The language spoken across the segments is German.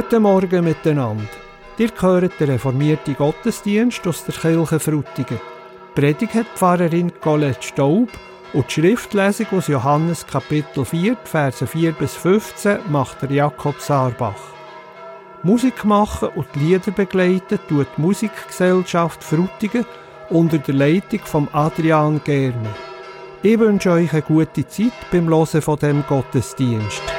Guten Morgen miteinander. Ihr hört den reformierten Gottesdienst aus der Kirche Frutigen. Die Predigt hat Pfarrerin Colette Staub und die Schriftlesung aus Johannes Kapitel 4, Verse 4 bis 15 macht der Jakob Saarbach. Musik machen und die Lieder begleiten tut die Musikgesellschaft Frutigen unter der Leitung von Adrian Germer. Ich wünsche euch eine gute Zeit beim Hören von dem Gottesdienst.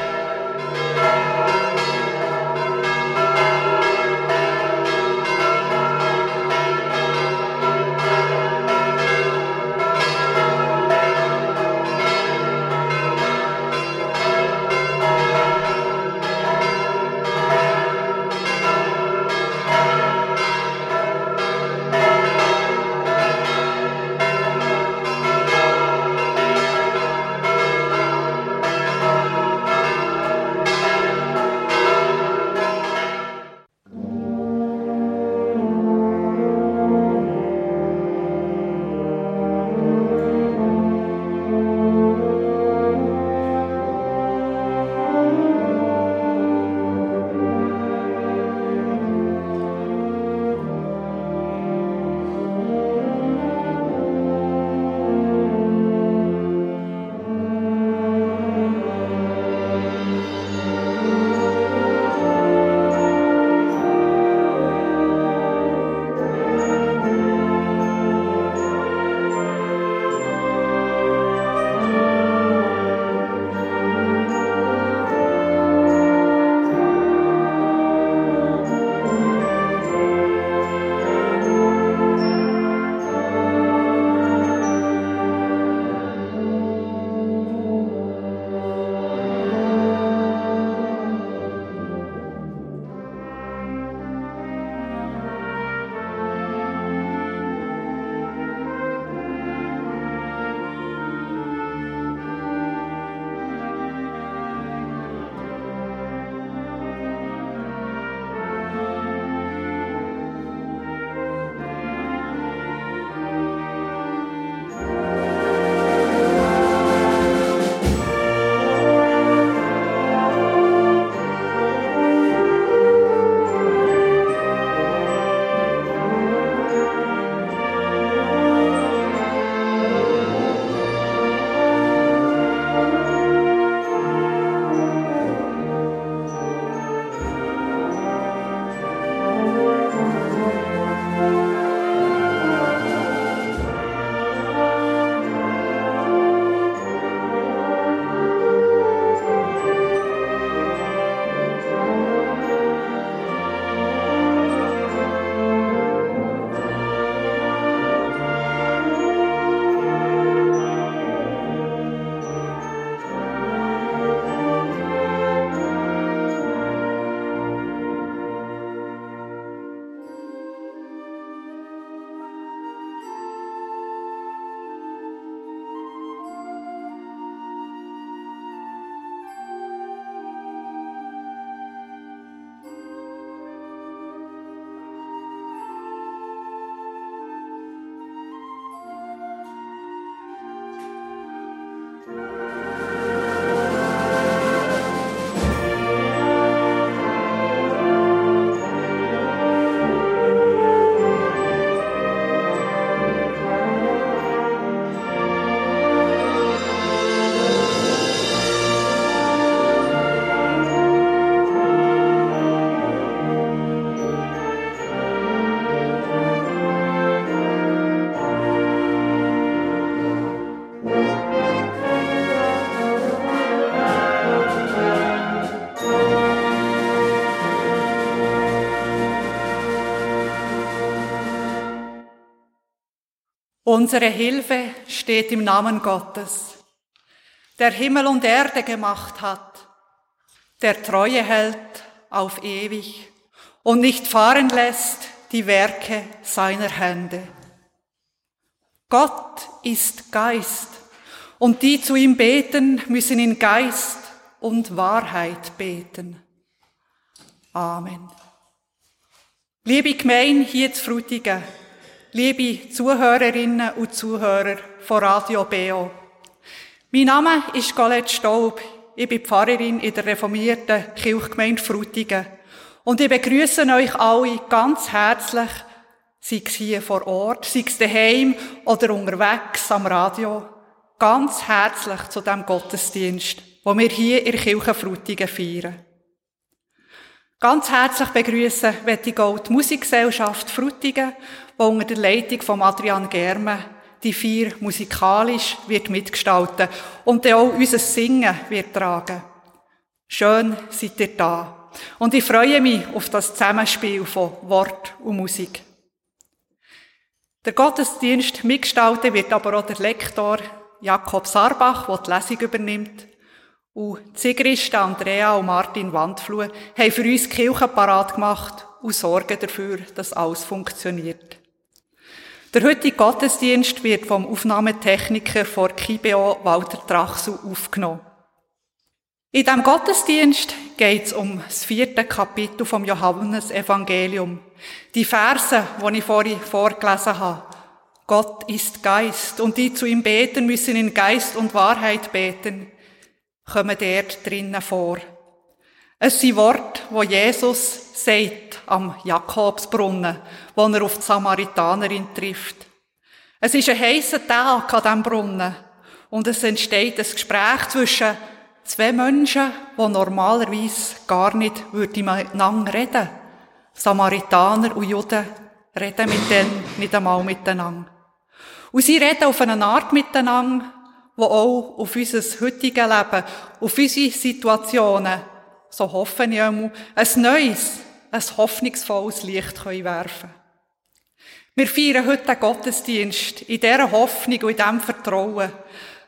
Unsere Hilfe steht im Namen Gottes, der Himmel und Erde gemacht hat, der Treue hält auf ewig und nicht fahren lässt die Werke seiner Hände. Gott ist Geist und die zu ihm beten, müssen in Geist und Wahrheit beten. Amen. Liebe Gemeinde hier zu Frutigen, liebe Zuhörerinnen und Zuhörer von Radio BO. Mein Name ist Colette Staub. Ich bin Pfarrerin in der reformierten Kirchgemeinde Frutigen Und ich begrüße euch alle ganz herzlich, sei es hier vor Ort, sei es daheim oder unterwegs am Radio, ganz herzlich zu dem Gottesdienst, wo wir hier in der Kirche Frutigen feiern. Ganz herzlich begrüßen ich die Musikgesellschaft Frutigen, die unter der Leitung von Adrian Germe die vier musikalisch wird mitgestalten und auch unser Singen wird tragen. Schön seid ihr da. Und ich freue mich auf das Zusammenspiel von Wort und Musik. Der Gottesdienst mitgestalten wird aber auch der Lektor Jakob Sarbach, der die Lesung übernimmt. Und Sigrist Andrea und Martin Wandfluh haben für uns die Kirche parat gemacht und sorgen dafür, dass alles funktioniert. Der heutige Gottesdienst wird vom Aufnahmetechniker vor Kibeo Walter Trachsel aufgenommen. In diesem Gottesdienst geht es um das vierte Kapitel vom Johannesevangelium. Die Verse, die ich vorhin vorgelesen habe. Gott ist Geist und die zu ihm beten müssen in Geist und Wahrheit beten, kommen dort drinnen vor. Es sind Worte, wo Jesus sagt am Jakobsbrunnen, wo er auf die Samaritanerin trifft. Es ist ein heißer Tag an diesem Brunnen und es entsteht ein Gespräch zwischen zwei Menschen, die normalerweise gar nicht miteinander reden. Samaritaner und Juden reden mit denen nicht einmal miteinander. Und sie reden auf eine Art miteinander, die auch auf unser heutiges Leben, auf unsere Situationen so hoffe ich einmal, ein neues, ein hoffnungsvolles Licht werfen können. Wir feiern heute den Gottesdienst in dieser Hoffnung und in diesem Vertrauen,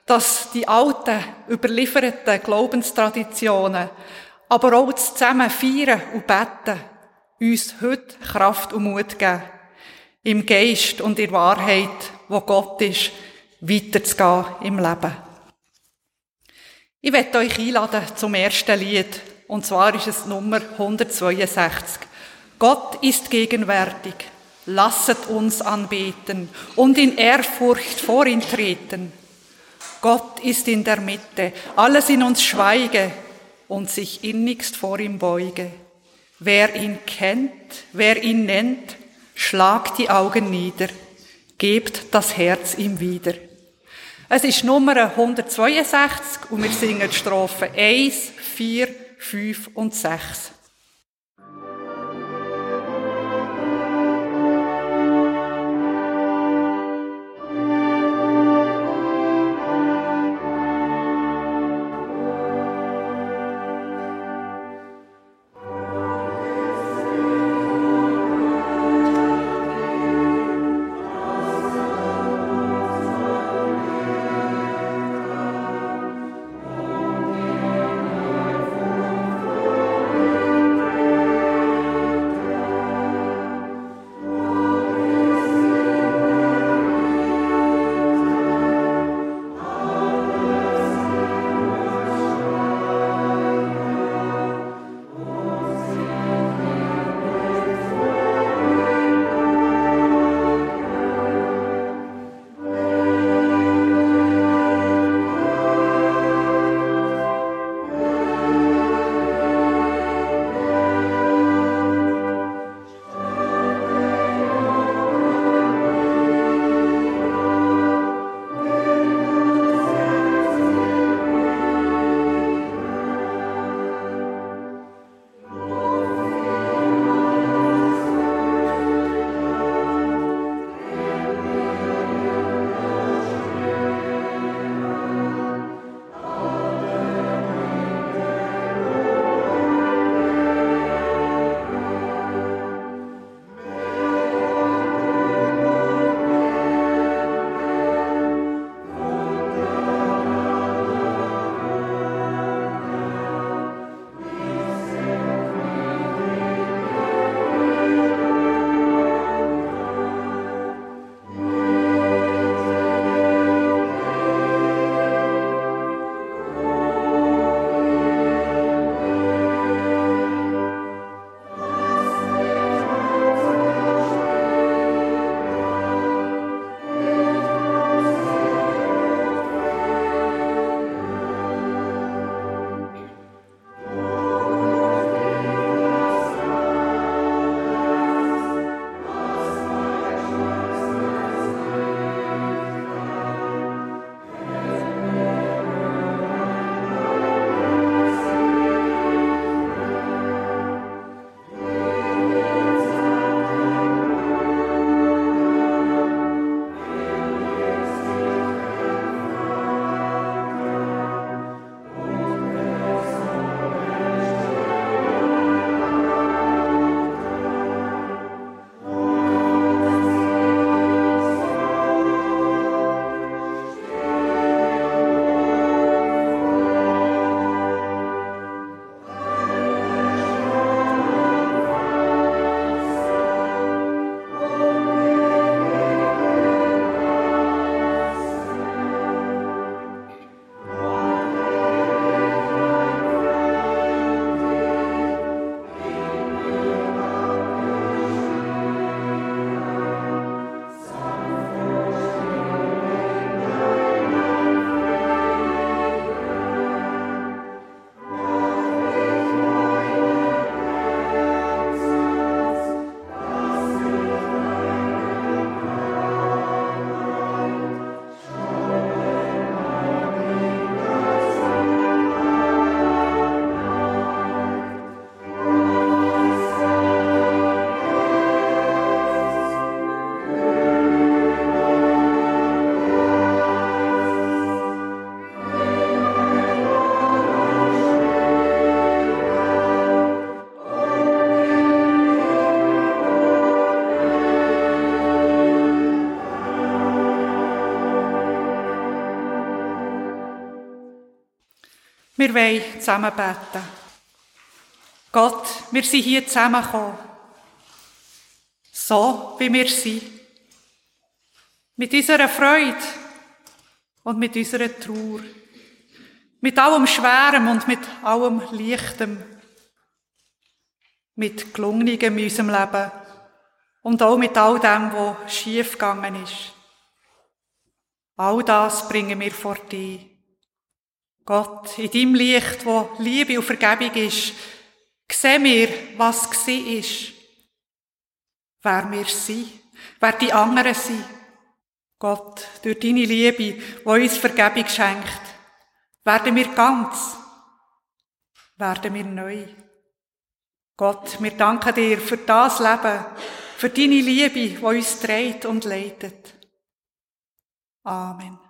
dass die alten, überlieferten Glaubenstraditionen, aber auch das zusammen feiern und beten, uns heute Kraft und Mut geben, im Geist und in Wahrheit, wo Gott ist, weiterzugehen im Leben. Ich werde euch einladen zum ersten Lied, und zwar ist es Nummer 162. Gott ist gegenwärtig. Lasset uns anbeten und in Ehrfurcht vor ihn treten. Gott ist in der Mitte, alles in uns schweige und sich innigst vor ihm beuge. Wer ihn kennt, wer ihn nennt, schlagt die Augen nieder, gebt das Herz ihm wieder. Es ist Nummer 162 und wir singen die Strophe 1, 4, 5 und 6. Wir wollen zusammen beten. Gott, wir sind hier zusammengekommen. So, wie wir sind. Mit unserer Freude und mit unserer Trauer. Mit allem Schwerem und mit allem Leichtem. Mit Gelungenem in unserem Leben. Und auch mit all dem, was schief gegangen ist. All das bringen wir vor dir. Gott, in deinem Licht, wo Liebe und Vergebung ist, sehen wir, was gsi ist. Wer wir sind, wer die anderen sind. Gott, durch deine Liebe, die uns Vergebung schenkt, werden wir ganz, werden wir neu. Gott, wir danken dir für das Leben, für deine Liebe, die uns trägt und leitet. Amen.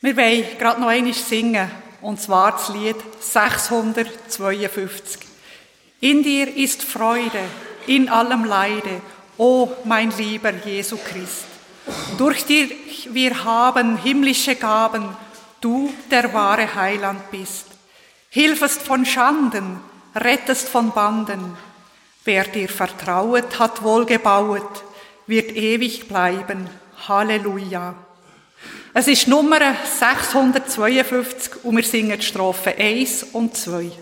Wir wollen gerade noch einmal singen, und zwar das Lied 652. In dir ist Freude, in allem Leide, o mein lieber Jesu Christ. Durch dich wir haben himmlische Gaben, du der wahre Heiland bist. Hilfest von Schanden, rettest von Banden. Wer dir vertrauet, hat wohlgebauet, wird ewig bleiben. Halleluja. Es ist Nummer 652 und wir singen die Strophe 1 und 2.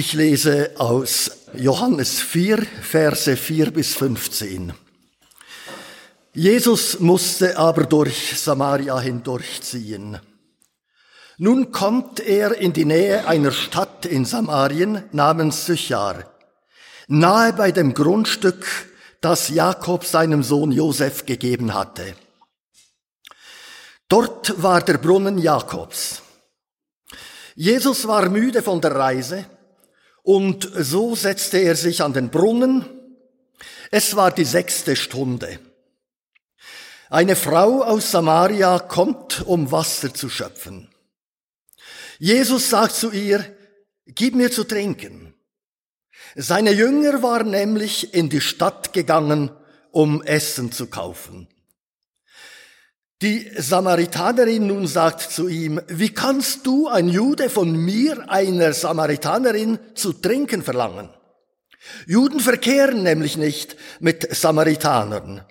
Ich lese aus Johannes 4, Verse 4 bis 15. Jesus musste aber durch Samaria hindurchziehen. Nun kommt er in die Nähe einer Stadt in Samarien namens Sychar, nahe bei dem Grundstück das Jakob seinem Sohn Josef gegeben hatte. Dort war der Brunnen Jakobs. Jesus war müde von der Reise und so setzte er sich an den Brunnen. Es war die sechste Stunde. Eine Frau aus Samaria kommt, um Wasser zu schöpfen. Jesus sagt zu ihr, gib mir zu trinken. Seine Jünger waren nämlich in die Stadt gegangen, um Essen zu kaufen. Die Samaritanerin nun sagt zu ihm, wie kannst du, ein Jude, von mir, einer Samaritanerin, zu trinken verlangen? Juden verkehren nämlich nicht mit Samaritanern.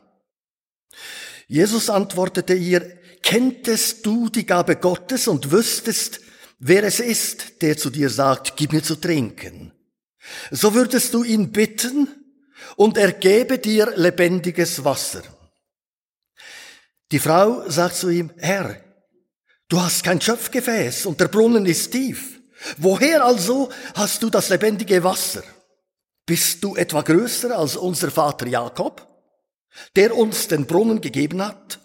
Jesus antwortete ihr, kenntest du die Gabe Gottes und wüsstest, wer es ist, der zu dir sagt, gib mir zu trinken. So würdest du ihn bitten und er gebe dir lebendiges Wasser. Die Frau sagt zu ihm, Herr, du hast kein Schöpfgefäß und der Brunnen ist tief. Woher also hast du das lebendige Wasser? Bist du etwa größer als unser Vater Jakob, der uns den Brunnen gegeben hat?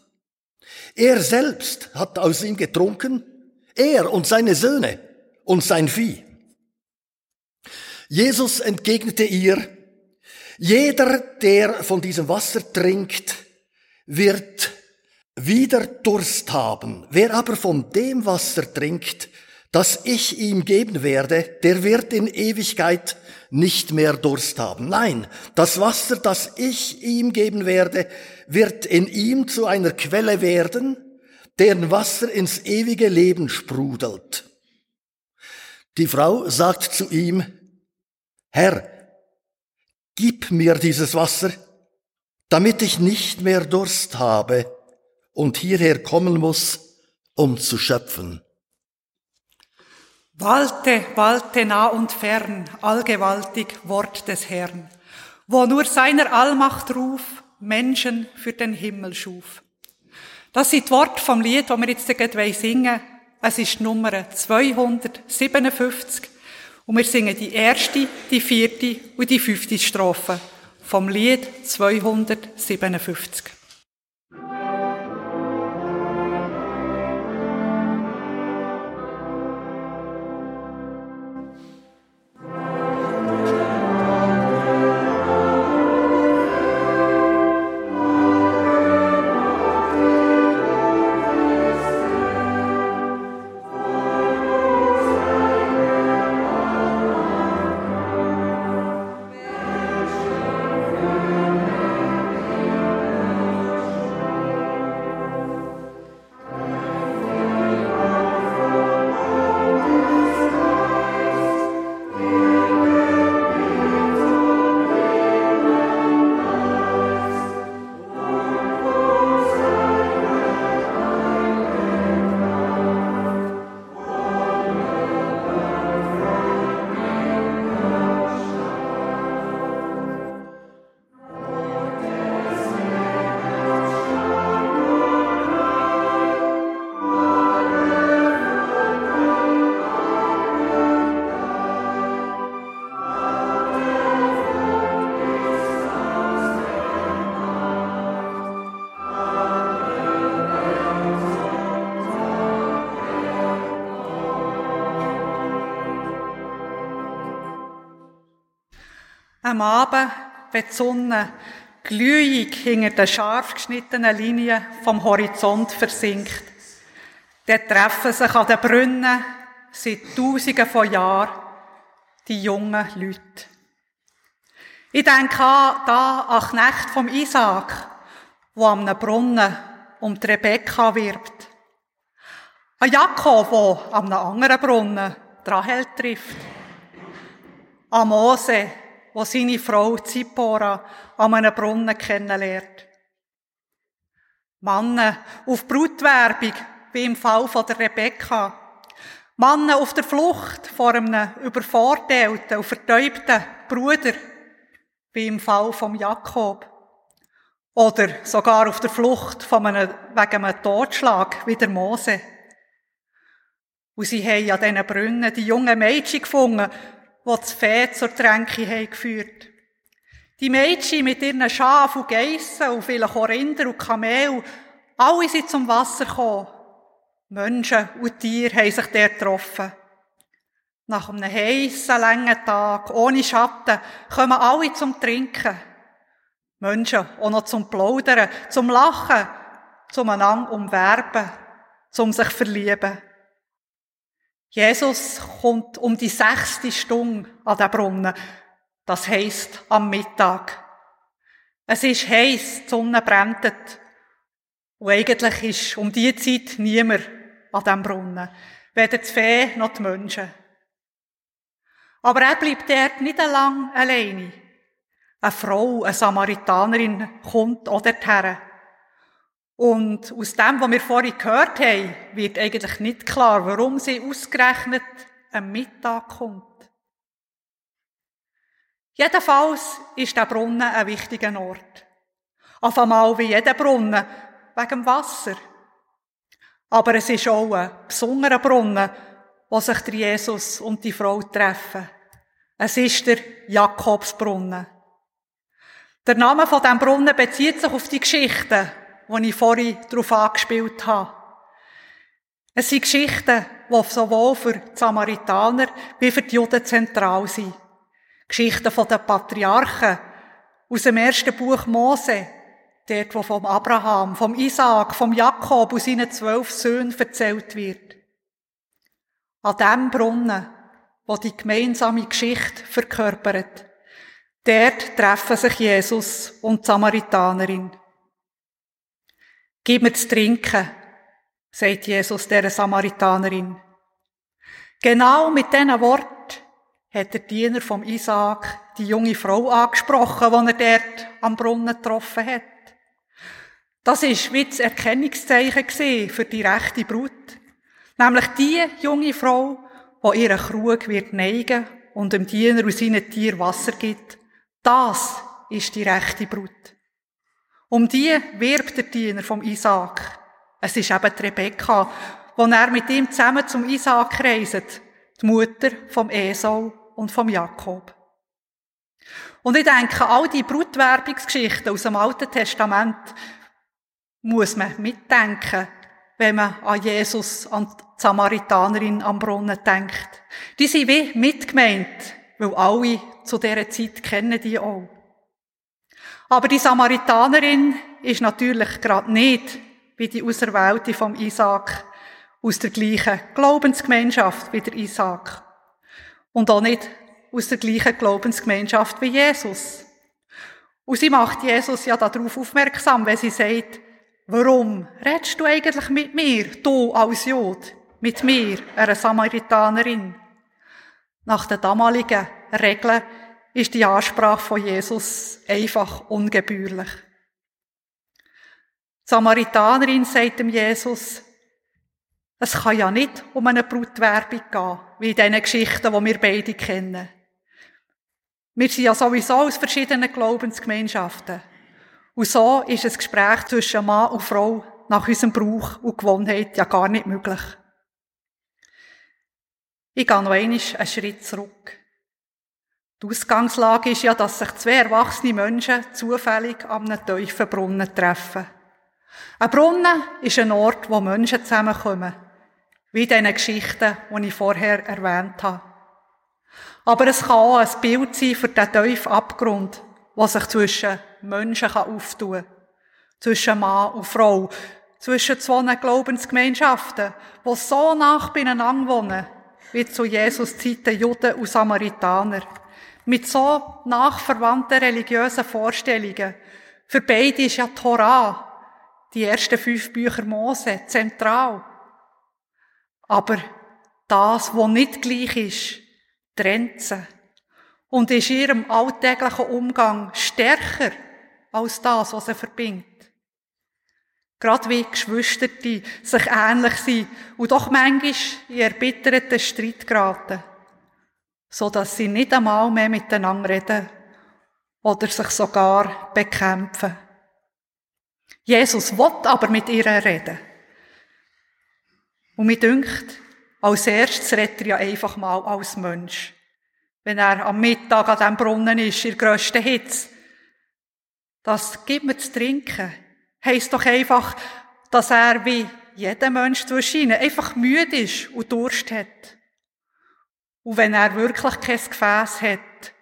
Er selbst hat aus ihm getrunken, er und seine Söhne und sein Vieh. Jesus entgegnete ihr, jeder, der von diesem Wasser trinkt, wird wieder Durst haben. Wer aber von dem Wasser trinkt, das ich ihm geben werde, der wird in Ewigkeit nicht mehr Durst haben. Nein, das Wasser, das ich ihm geben werde, wird in ihm zu einer Quelle werden, deren Wasser ins ewige Leben sprudelt. Die Frau sagt zu ihm, Herr, gib mir dieses Wasser, damit ich nicht mehr Durst habe und hierher kommen muss, um zu schöpfen. Walte, walte nah und fern, allgewaltig Wort des Herrn, wo nur seiner Allmacht ruf, Menschen für den Himmel schuf. Das sind die Worte vom Lied, das wir jetzt gleich singen Es ist Nummer 257 und wir singen die erste, die vierte und die fünfte Strophe vom Lied 257. Am Abend, wenn die Sonne glühig hinter den scharf geschnittenen Linien vom Horizont versinkt, dann treffen sich an den Brunnen seit Tausenden von Jahren die jungen Leute. Ich denke an, da an Knecht vom Isaac, wo am Brunnen um die Rebekka wirbt. An Jakob, wo am anderen Brunnen Rahel trifft. An Mose, wo seine Frau Zippora an einem Brunnen kennenlernt. Männer auf Brutwerbung, wie im Fall von der Rebecca. Männer auf der Flucht vor einem übervorteilten und vertäubten Bruder, wie im Fall von Jakob. Oder sogar auf der Flucht von einem, wegen einem Totschlag, wie der Mose. Und sie haben an diesen Brunnen die jungen Mädchen gefunden, die das Fee zur Tränke haben geführt. Die Mädchen mit ihren Schafen und Geissen und vielleicht auch und Kamel, alle sind zum Wasser gekommen. Menschen und Tiere haben sich dort getroffen. Nach einem heissen, langen Tag, ohne Schatten, kommen alle zum Trinken. Menschen auch noch zum Plaudern, zum Lachen, zum einander umwerben, zum sich verlieben. Jesus kommt um die sechste Stunde an den Brunnen. Das heisst am Mittag. Es ist heiß, die Sonne brennt. Und eigentlich ist um diese Zeit niemand an diesem Brunnen. Weder die Fee noch die Menschen. Aber er bleibt dort nicht lang alleine. Eine Frau, eine Samaritanerin, kommt auch dorthin. Und aus dem, was wir vorhin gehört haben, wird eigentlich nicht klar, warum sie ausgerechnet am Mittag kommt. Jedenfalls ist der Brunnen ein wichtiger Ort. Auf einmal wie jeder Brunnen, wegen dem Wasser. Aber es ist auch ein besonderer Brunnen, wo sich der Jesus und die Frau treffen. Es ist der Jakobsbrunnen. Der Name von dem Brunnen bezieht sich auf die Geschichten, die ich vorhin darauf angespielt habe. Es sind Geschichten, die sowohl für die Samaritaner wie für die Juden zentral sind. Geschichten von den Patriarchen aus dem ersten Buch Mose, dort, wo vom Abraham, vom Isaak, vom Jakob und seinen zwölf Söhnen erzählt wird. An dem Brunnen, wo die gemeinsame Geschichte verkörpert, dort treffen sich Jesus und die Samaritanerin. Gib mir zu trinken, sagt Jesus der Samaritanerin. Genau mit diesen Worten hat der Diener vom Isaak die junge Frau angesprochen, die er dort am Brunnen getroffen hat. Das ist wie das Erkennungszeichen für die rechte Brut. Nämlich die junge Frau, die ihren Krug wird neigen und dem Diener und seinen Tier Wasser gibt. Das ist die rechte Brut. Um die wirbt der Diener vom Isaak. Es ist eben die Rebekka, wo er mit ihm zusammen zum Isaak reist, die Mutter vom Esau und vom Jakob. Und ich denke, all die Brutwerbungsgeschichten aus dem Alten Testament muss man mitdenken, wenn man an Jesus, an die Samaritanerin am Brunnen denkt. Die sind wie mitgemeint, weil alle zu dieser Zeit kennen die auch. Aber die Samaritanerin ist natürlich gerade nicht wie die Auserwählte vom Isaac aus der gleichen Glaubensgemeinschaft wie der Isaac. Und auch nicht aus der gleichen Glaubensgemeinschaft wie Jesus. Und sie macht Jesus ja darauf aufmerksam, wenn sie sagt, warum redest du eigentlich mit mir, du als Jod, mit mir, einer Samaritanerin? Nach den damaligen Regeln ist die Ansprache von Jesus einfach ungebührlich. Die Samaritanerin sagt dem Jesus, es kann ja nicht um eine Brutwerbung gehen, wie in diesen Geschichten, die wir beide kennen. Wir sind ja sowieso aus verschiedenen Glaubensgemeinschaften. Und so ist ein Gespräch zwischen Mann und Frau nach unserem Brauch und Gewohnheit ja gar nicht möglich. Ich gehe noch einmal einen Schritt zurück. Die Ausgangslage ist ja, dass sich zwei erwachsene Menschen zufällig an einem tiefen Brunnen treffen. Ein Brunnen ist ein Ort, wo Menschen zusammenkommen. Wie in diesen Geschichten, die ich vorher erwähnt habe. Aber es kann auch ein Bild sein für den tiefen Abgrund, was sich zwischen Menschen auftun kann. Zwischen Mann und Frau. Zwischen zwei Glaubensgemeinschaften, die so nach beieinander wohnen, wie zu Jesus Zeiten Juden und Samaritaner mit so nachverwandten religiösen Vorstellungen. Für beide ist ja die Torah, die ersten fünf Bücher Mose, zentral. Aber das, was nicht gleich ist, trennt sie und ist ihrem alltäglichen Umgang stärker als das, was sie verbindet. Gerade wie Geschwister, die sich ähnlich sind und doch manchmal in erbitterten Streit geraten so dass sie nicht einmal mehr miteinander reden oder sich sogar bekämpfen. Jesus will aber mit ihr reden. Und mir dünkt, als erstes redet er ja einfach mal als Mensch. Wenn er am Mittag an diesem Brunnen ist, in der grössten Hitze, Das gibt mir zu trinken, heisst doch einfach, dass er wie jeder Mensch zwischen ihnen einfach müde ist und Durst hat. Und wenn er wirklich kein Gefäß hat,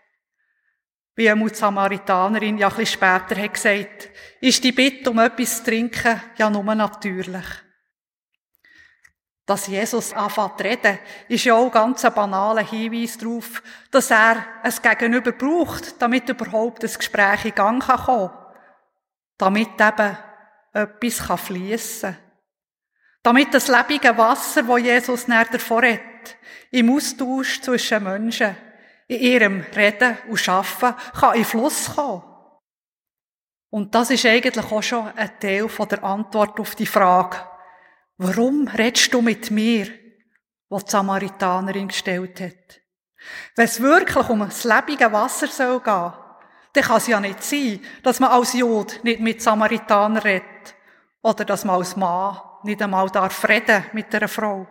wie eine Samaritanerin ja ein bisschen später hat gesagt, ist die Bitte um etwas zu trinken ja nur natürlich. Dass Jesus anfängt zu reden, ist ja auch ganz ein banaler Hinweis darauf, dass er es Gegenüber braucht, damit überhaupt das Gespräch in Gang kommen kann. Damit eben etwas fließen kann. Damit das lebende Wasser, wo Jesus näher davor hat, im Austausch zwischen Menschen, in ihrem Reden und Schaffen, kann in Fluss kommen. Und das ist eigentlich auch schon ein Teil von der Antwort auf die Frage, warum redest du mit mir, was die Samaritanerin gestellt hat? Wenn es wirklich um das lebende Wasser soll gehen, dann kann es ja nicht sein, dass man als Jod nicht mit Samaritanern redet oder dass man als Mann nicht einmal darf reden mit einer Frau.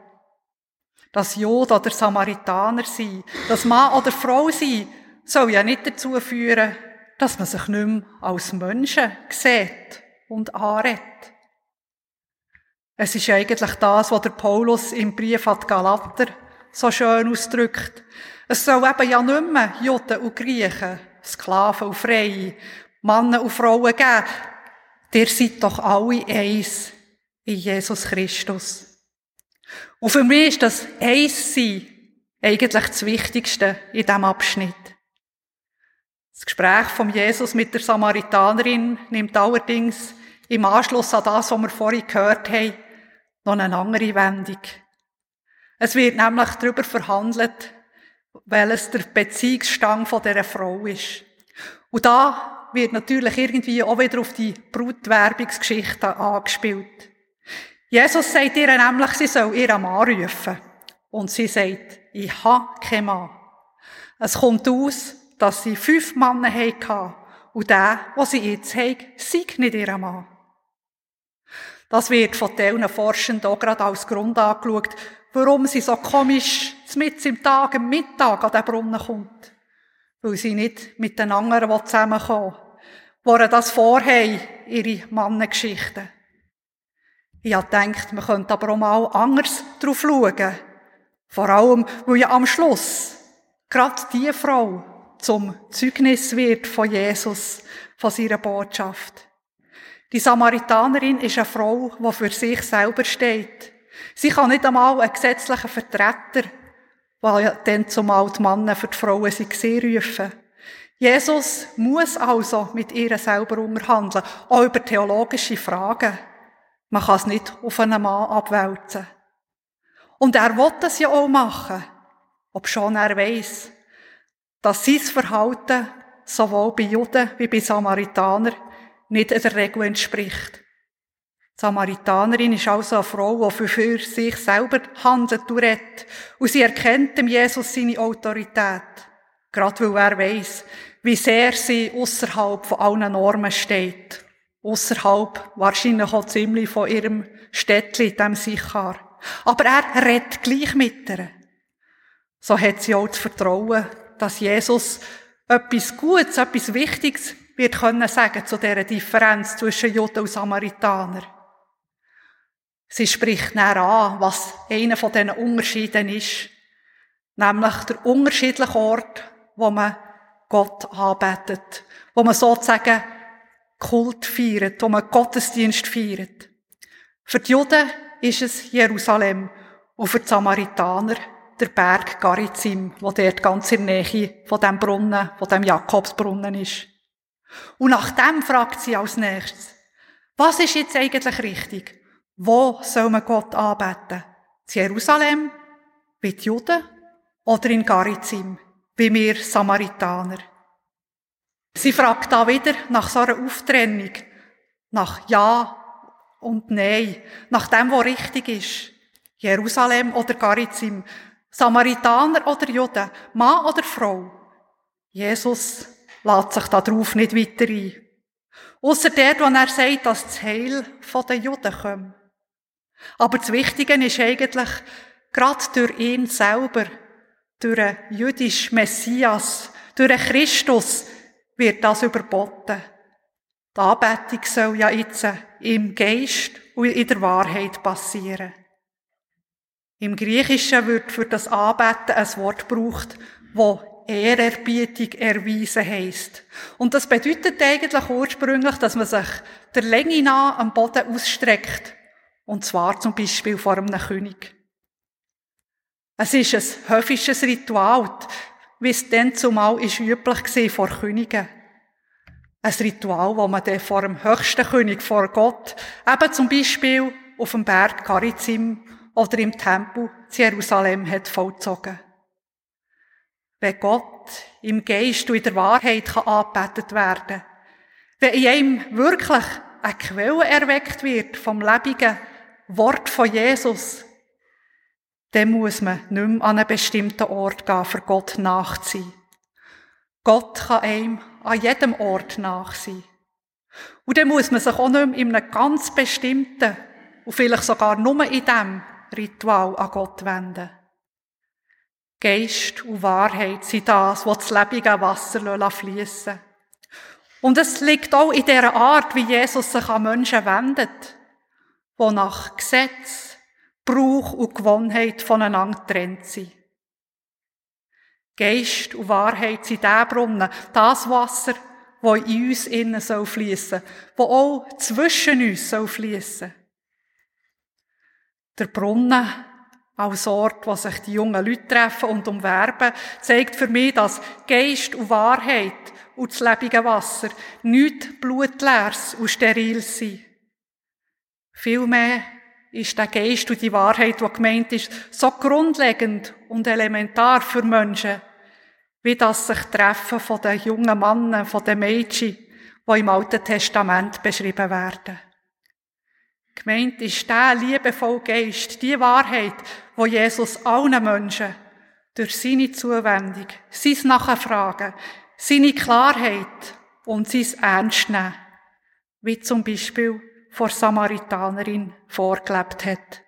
Das Jod oder Samaritaner sein, das Mann oder Frau sein, soll ja nicht dazu führen, dass man sich nicht mehr als Menschen sieht und anredet. Es ist eigentlich das, was der Paulus im Brief an die Galater so schön ausdrückt. Es soll eben ja nicht mehr Juden und Griechen, Sklaven und Freie, Männer und Frauen geben. Ihr seid doch alle eins in Jesus Christus. Und für mich ist das Eins-Sein eigentlich das Wichtigste in diesem Abschnitt. Das Gespräch von Jesus mit der Samaritanerin nimmt allerdings im Anschluss an das, was wir vorhin gehört haben, noch eine andere Wendung. Es wird nämlich darüber verhandelt, welches der Beziehungsstand von dieser Frau ist. Und da wird natürlich irgendwie auch wieder auf die Brutwerbungsgeschichte angespielt. Jesus sagt ihr nämlich, sie soll ihren Mann rufen. Und sie sagt, ich habe keinen Mann. Es kommt aus, dass sie fünf Männer hatten und der, was sie jetzt haben, sei nicht ihr Mann. Das wird von diesen Forschenden auch gerade als Grund angeschaut, warum sie so komisch mit im Tag, am Mittag an den Brunnen kommt. Weil sie nicht mit den anderen zusammenkommen die das vorhaben, ihre Mannengeschichten. Ich habe gedacht, man könnte aber auch mal anders drauf schauen. Vor allem, weil ja am Schluss gerade die Frau zum Zeugnis wird von Jesus, von seiner Botschaft. Die Samaritanerin ist eine Frau, die für sich selber steht. Sie kann nicht einmal einen gesetzlichen Vertreter, weil ja dann zumal die Männer für die Frauen sie gesehen rufen. Jesus muss also mit ihr selber unterhandeln, auch über theologische Fragen. Man kann es nicht auf einen Mann abwälzen. Und er will das ja auch machen, ob schon er weiß, dass sein Verhalten sowohl bei Juden wie bei Samaritanern nicht der Regel entspricht. Die Samaritanerin ist also eine Frau, die für sich selber handelt und. Und sie erkennt dem Jesus seine Autorität. Gerade weil er weiß, wie sehr sie außerhalb von allen Normen steht Außerhalb wahrscheinlich auch ziemlich von ihrem Städtli, dem Sichar. Aber er redet gleich mit ihr. So hat sie auch das Vertrauen, dass Jesus etwas Gutes, etwas Wichtiges wird können sagen zu dieser Differenz zwischen Juden und Samaritaner. Sie spricht näher an, was einer von diesen Unterschieden ist. Nämlich der unterschiedliche Ort, wo man Gott anbetet. Wo man sozusagen Kult feiert, wo man Gottesdienst feiert. Für die Juden ist es Jerusalem und für die Samaritaner der Berg Garizim, wo dort ganz in der Nähe von dem Brunnen, von dem Jakobsbrunnen ist. Und nach dem fragt sie als nächstes, was ist jetzt eigentlich richtig? Wo soll man Gott anbeten? In Jerusalem, wie die Juden, oder in Garizim, wie wir Samaritaner? Sie fragt da wieder nach so einer Auftrennung, nach Ja und Nein, nach dem, was richtig ist. Jerusalem oder Garizim, Samaritaner oder Juden, Mann oder Frau. Jesus lässt sich darauf nicht weiter ein. Ausser der, wo er sagt, dass das Heil von den Juden kommt. Aber das Wichtige ist eigentlich, gerade durch ihn selber, durch den jüdischen Messias, durch den Christus, wird das überboten. Die Anbetung soll ja jetzt im Geist und in der Wahrheit passieren. Im Griechischen wird für das Anbeten ein Wort gebraucht, wo Ehrerbietung erweisen heisst. Und das bedeutet eigentlich ursprünglich, dass man sich der Länge nach am Boden ausstreckt. Und zwar zum Beispiel vor einem König. Es ist ein höfisches Ritual, wie es dann zumal ist üblich war vor Königen. Ein Ritual, wo man dann vor dem höchsten König, vor Gott, eben zum Beispiel auf dem Berg Garizim oder im Tempel zu Jerusalem hat vollzogen. Wenn Gott im Geist und in der Wahrheit kann angebetet werden wenn in ihm wirklich eine Quelle erweckt wird vom lebendigen Wort von Jesus, dann muss man nicht mehr an einen bestimmten Ort gehen, für Gott nachzuziehen. Gott kann einem an jedem Ort nachsehen. Und dann muss man sich auch nicht mehr in einem ganz bestimmten und vielleicht sogar nur in diesem Ritual an Gott wenden. Geist und Wahrheit sind das, was das lebendige Wasser fließen Und es liegt auch in der Art, wie Jesus sich an Menschen wendet, wo nach Gesetz, Brauch und Gewohnheit voneinander trennt sind. Geist und Wahrheit sind der Brunnen, das Wasser, wo in uns innen soll fließen, wo auch zwischen uns soll fließen. Der Brunnen als Ort, wo sich die jungen Leute treffen und umwerben, zeigt für mich, dass Geist und Wahrheit und das lebende Wasser nicht blutleeres und steril sind. Vielmehr ist der Geist und die Wahrheit, die gemeint ist, so grundlegend und elementar für Menschen, wie das sich Treffen von den jungen Männern, von den Mädchen, die im Alten Testament beschrieben werden. Gemeint ist der liebevolle Geist, die Wahrheit, wo Jesus allen Menschen durch seine Zuwendung, sein Nachfragen, seine Klarheit und sein Ernstnehmen, wie zum Beispiel vor Samaritanerin vorgelebt hat.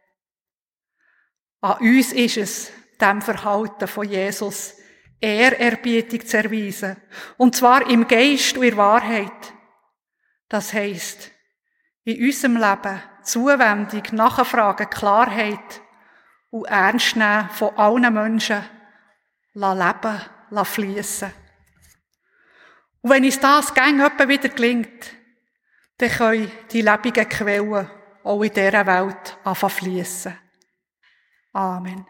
An uns ist es, dem Verhalten von Jesus, Ehrerbietung zu erweisen. Und zwar im Geist und in Wahrheit. Das heisst, in unserem Leben Zuwendung, Nachfragen, Klarheit und Ernst nehmen von allen Menschen, leben, fließen. Und wenn uns das gang wieder gelingt, dann können die lebenden Quellen auch in dieser Welt anfangen fließen. Amen.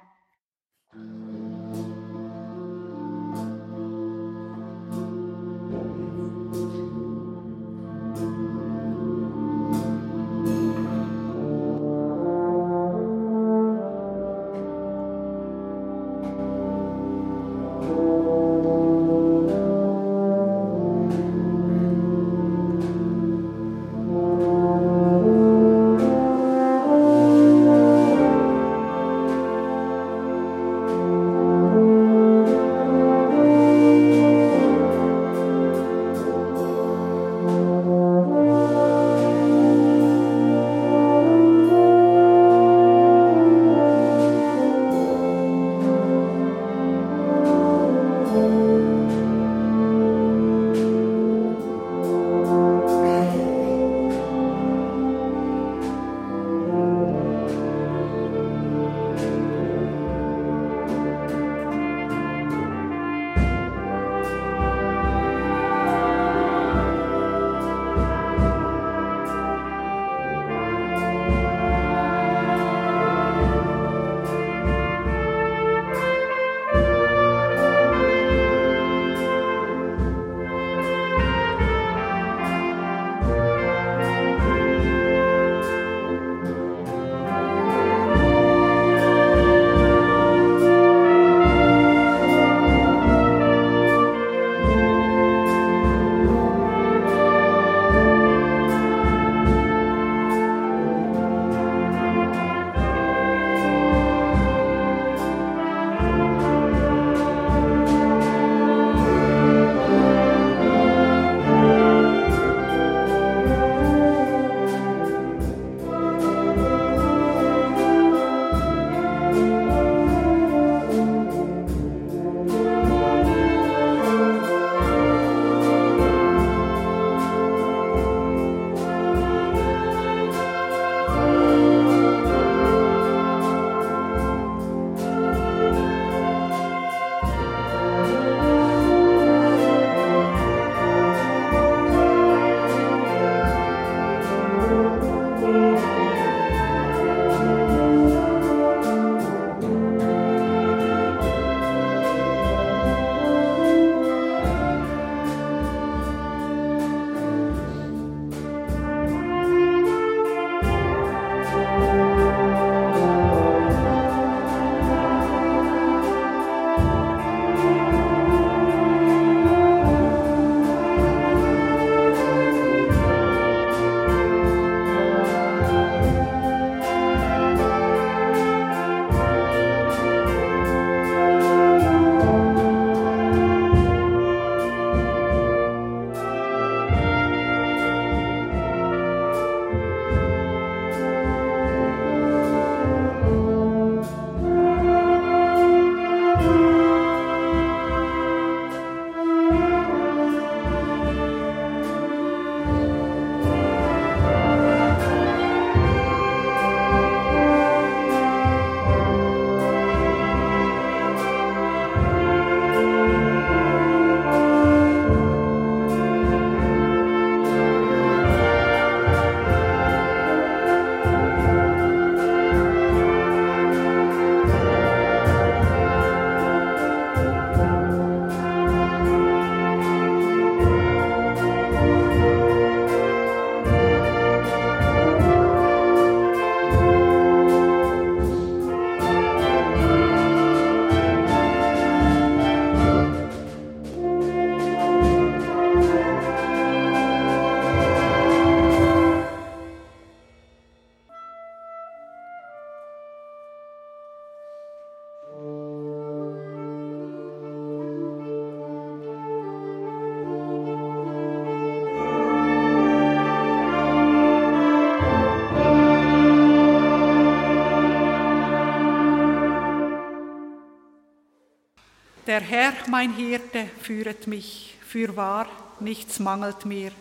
Der Herr, mein Hirte, führet mich, fürwahr, nichts mangelt mir.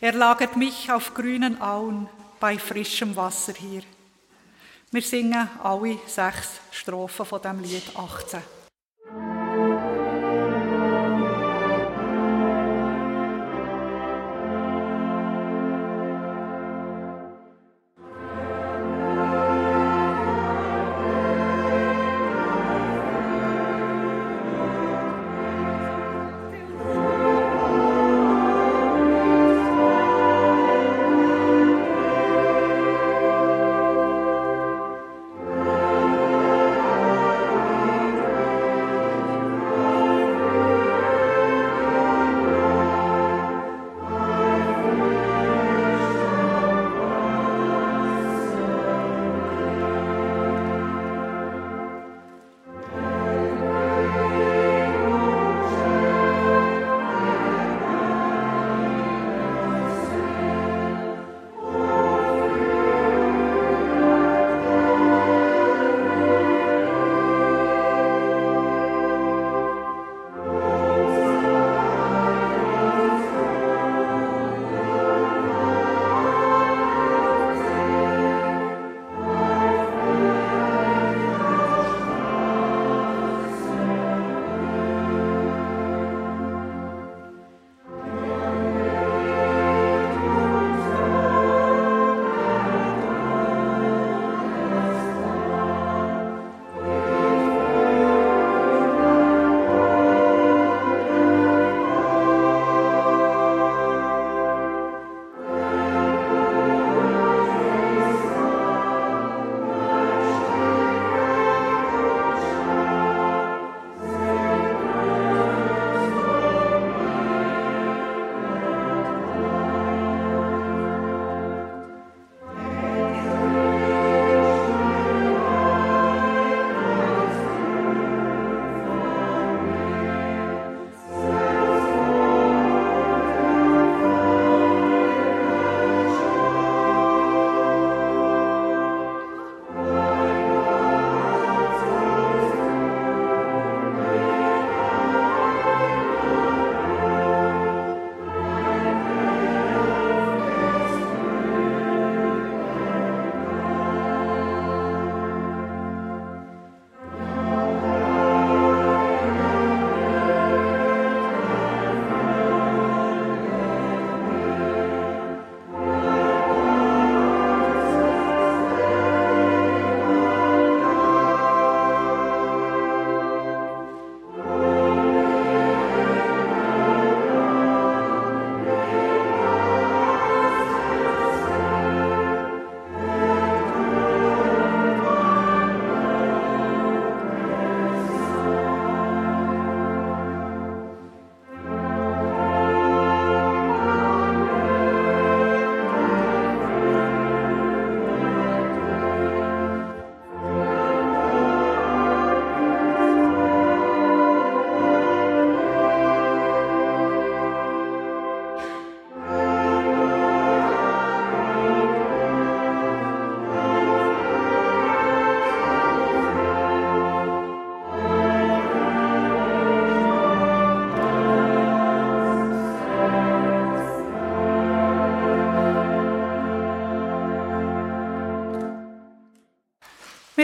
Er lagert mich auf grünen Auen bei frischem Wasser hier. Wir singen alle sechs Strophen von dem Lied 18.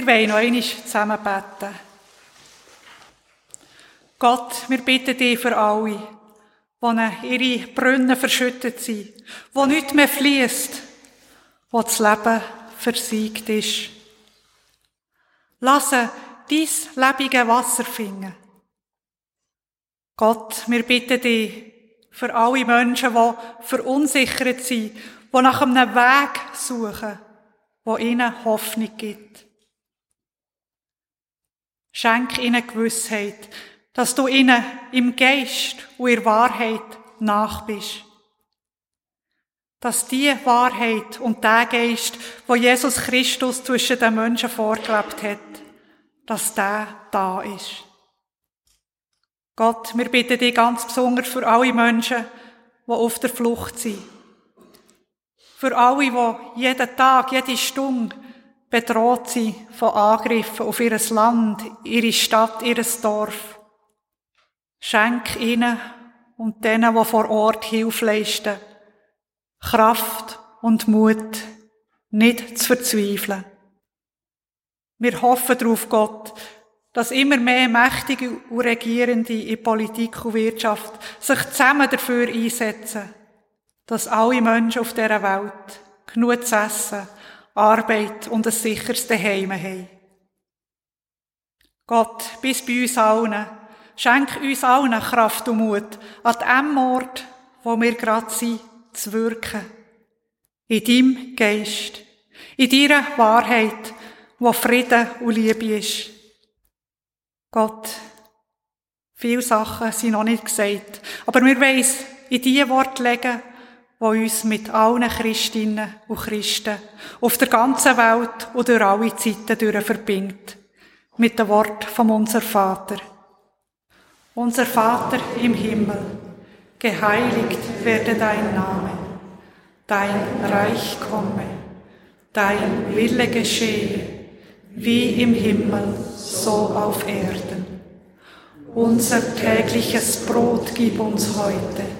Wir wollen noch einmal zusammen beten. Gott, wir bitten dich für alle, die ihre Brunnen verschüttet sind, wo nichts mehr fließt, wo das Leben versiegt ist. Lasse dies lebige Wasser finden. Gott, wir bitten dich für alle Menschen, die verunsichert sind, die nach einem Weg suchen, wo ihnen Hoffnung gibt. Schenk ihnen Gewissheit, dass du ihnen im Geist und in Wahrheit nach bist. Dass die Wahrheit und der Geist, wo Jesus Christus zwischen den Menschen vorgelebt hat, dass der da ist. Gott, wir bitten dich ganz besonders für alle Menschen, die auf der Flucht sind. Für alle, die jeden Tag, jede Stunde bedroht sind von Angriffen auf ihr Land, ihre Stadt, ihr Dorf. Schenk ihnen und denen, die vor Ort Hilfe leisten, Kraft und Mut, nicht zu verzweifeln. Wir hoffen darauf, Gott, dass immer mehr Mächtige und Regierende in Politik und Wirtschaft sich zusammen dafür einsetzen, dass alle Menschen auf dieser Welt genug zu essen, Arbeit und ein sicheres Heim haben. Gott, bis bei uns allen, schenk uns allen Kraft und Mut, an dem Ort, wo wir gerade sind, zu wirken. In deinem Geist, in deiner Wahrheit, wo Frieden und Liebe ist. Gott, viele Sachen sind noch nicht gesagt, aber wir wollen in die Worte legen, die uns mit allen Christinnen und Christen auf der ganzen Welt und durch alle Zeiten durch verbindet. Mit dem Wort von unser Vater. Unser Vater im Himmel, geheiligt werde dein Name, dein Reich komme, dein Wille geschehe, wie im Himmel, so auf Erden. Unser tägliches Brot gib uns heute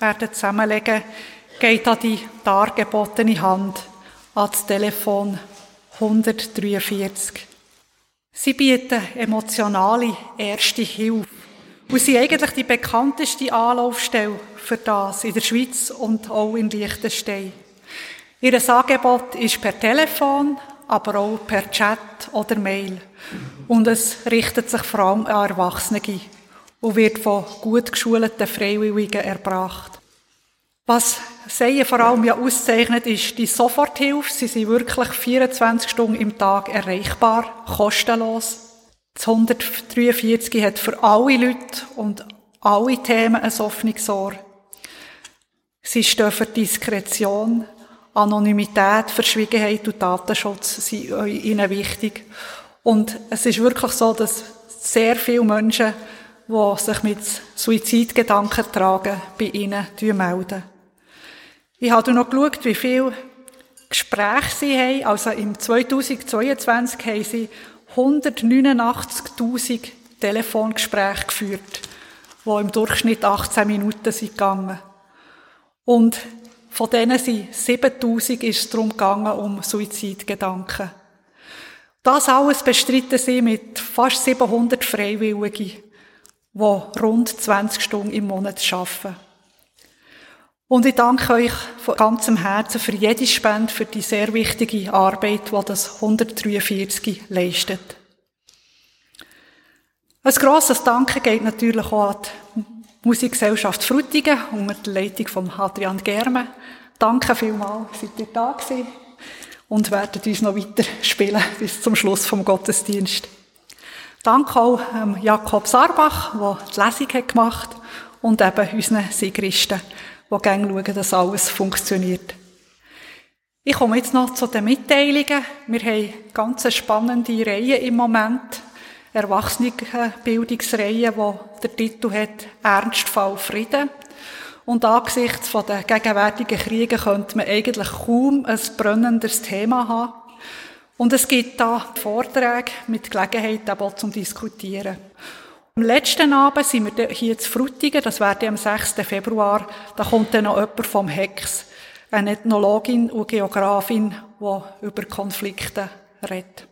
werden zusammenlegen, geht an die dargebotene Hand, an das Telefon 143. Sie bieten emotionale erste Hilfe und sind eigentlich die bekannteste Anlaufstelle für das in der Schweiz und auch in Liechtenstein. Ihr Angebot ist per Telefon, aber auch per Chat oder Mail. Und es richtet sich vor allem an Erwachsene und wird von gut geschulten Freiwilligen erbracht. Was Seien vor allem ja auszeichnet, ist die Soforthilfe. Sie sind wirklich 24 Stunden im Tag erreichbar, kostenlos. Das 143 hat für alle Leute und alle Themen ein offenes. Sie stehen für Diskretion, Anonymität, Verschwiegenheit und Datenschutz sind ihnen wichtig. Und es ist wirklich so, dass sehr viele Menschen die sich mit Suizidgedanken tragen, bei ihnen melden. Ich habe noch geschaut, wie viele Gespräche sie haben. Also im 2022 haben sie 189.000 Telefongespräche geführt, die im Durchschnitt 18 Minuten sind gegangen. Und von denen sind 7000 ist es gegangen, um Suizidgedanken. Das alles bestritten sie mit fast 700 Freiwilligen die rund 20 Stunden im Monat arbeiten. Und ich danke euch von ganzem Herzen für jede Spende, für die sehr wichtige Arbeit, die das 143 leistet. Ein grosses Danke geht natürlich auch an die Musikgesellschaft Frutigen unter der Leitung von Adrian Germe. Danke vielmals, seid ihr da gewesen und werdet uns noch weiter spielen bis zum Schluss vom Gottesdienst. Danke auch ähm, Jakob Sarbach, der die Lesung hat gemacht und eben unseren Sigristen, die gerne schauen, dass alles funktioniert. Ich komme jetzt noch zu den Mitteilungen. Wir haben ganz spannende Reihen im Moment. Erwachsenenbildungsreihe, die der Titel hat Ernstfall Frieden. Und angesichts der gegenwärtigen Kriege könnte man eigentlich kaum ein brennenderes Thema haben. Und es gibt da Vorträge mit Gelegenheit aber zum Diskutieren. Am letzten Abend sind wir hier zu Frutigen, das wäre am 6. Februar, da kommt dann noch jemand vom HEX, eine Ethnologin und Geografin, die über Konflikte redet.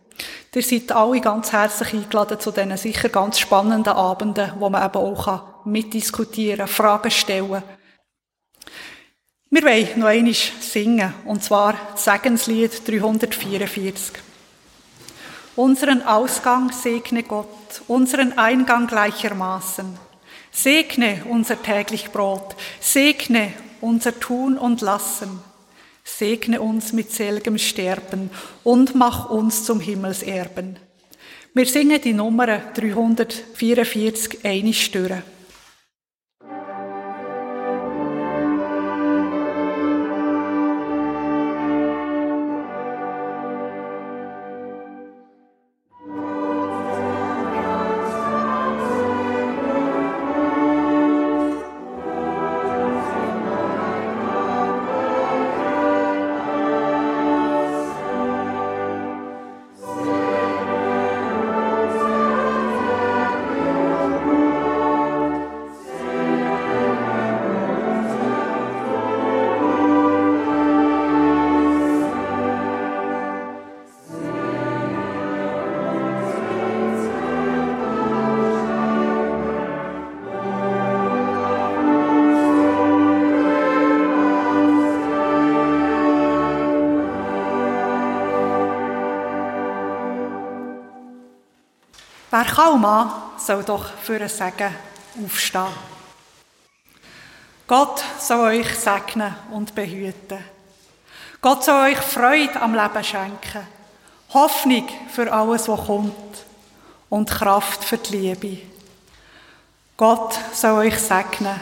Ihr seid alle ganz herzlich eingeladen zu diesen sicher ganz spannenden Abenden, wo man eben auch mitdiskutieren, Fragen stellen kann wir wollen noch einmal singen, und zwar das Segenslied 344. Unseren Ausgang segne Gott, unseren Eingang gleichermaßen. Segne unser täglich Brot, segne unser Tun und Lassen. Segne uns mit selgem Sterben und mach uns zum Himmelserben. Wir singen die Nummer 344 einig stören. An, soll doch für ein Segen aufstehen. Gott soll euch segnen und behüten. Gott soll euch Freude am Leben schenken, Hoffnung für alles, was kommt und Kraft für die Liebe. Gott soll euch segnen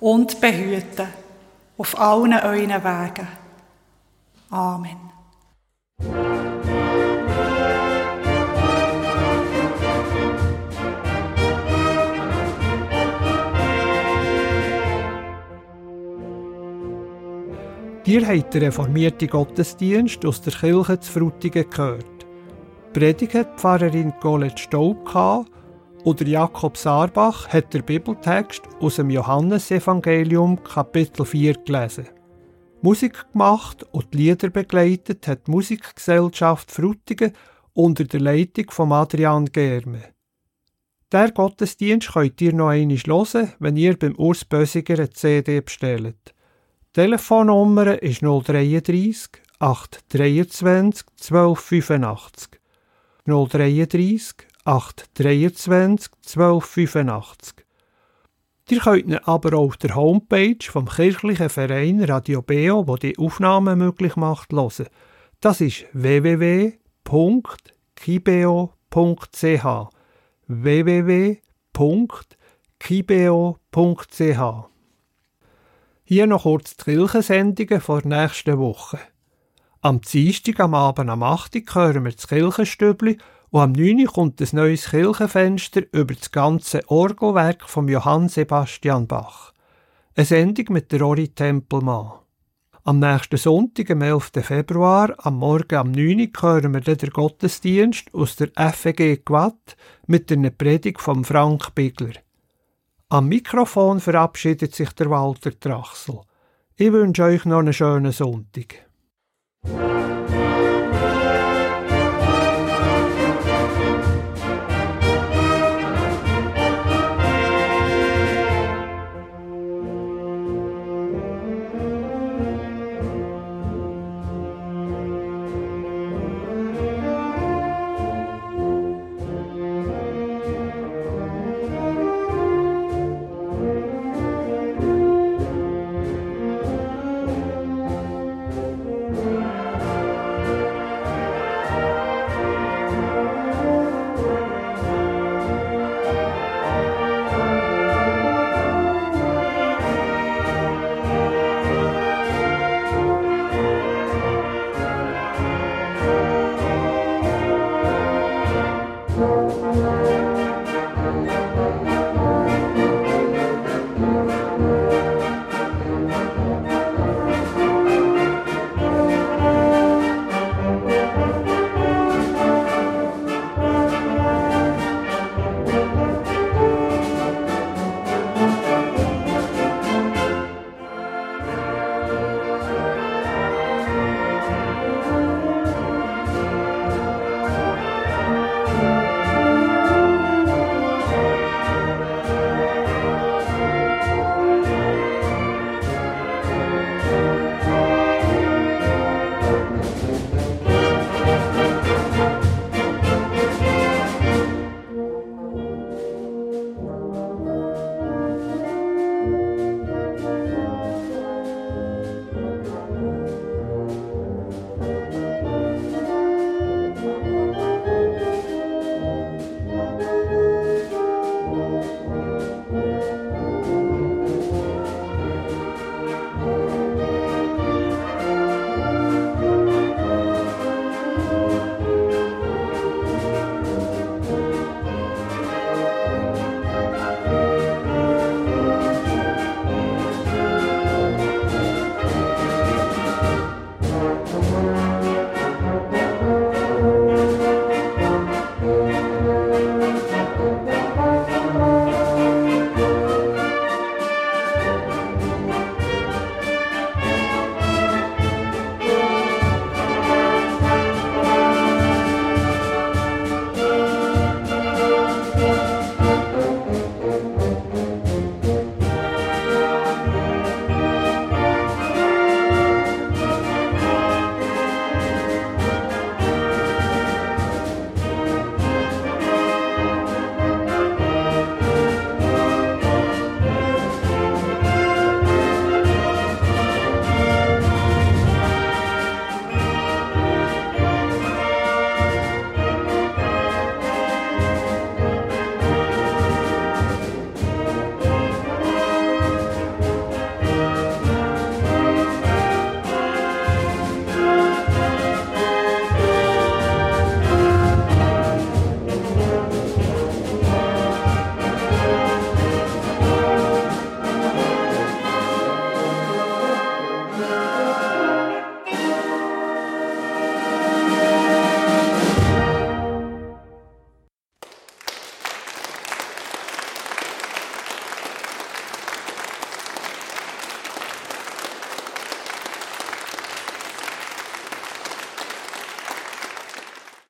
und behüten auf allen euren Wegen. Amen. Ihr habt den reformierten Gottesdienst aus der Kirche zu Frutigen gehört. Predigt hat Pfarrerin Colette Staub gehabt, und der Jakob Saarbach hat den Bibeltext aus dem Johannesevangelium Kapitel 4 gelesen. Musik gemacht und die Lieder begleitet hat die Musikgesellschaft Frutigen unter der Leitung von Adrian Germe. Der Gottesdienst könnt ihr noch einmal hören, wenn ihr beim Urs Bösiger eine CD bestellt. Telefonnummer ist 033 823 1285. 033 823 1285. Ihr könnt ihn aber auch auf der Homepage vom kirchlichen Verein Radio Beo, wo die Aufnahme möglich macht, hören. Das ist www.kibeo.ch www.kibeo.ch hier noch kurz die Kirchensendungen vor der nächsten Woche. Am Dienstag am Abend am 8. Uhr hören wir das Kirchenstübli und am 9. Uhr kommt ein neues Kirchenfenster über das ganze Orgelwerk von Johann Sebastian Bach. Eine Sendung mit der Ori Tempelmann. Am nächsten Sonntag, am 11. Februar, am Morgen am 9. Uhr hören wir dann den Gottesdienst aus der FEG Gwatt mit einer Predigt von Frank Bigler. Am Mikrofon verabschiedet sich der Walter Trachsel. Ich wünsche euch noch einen schönen Sonntag.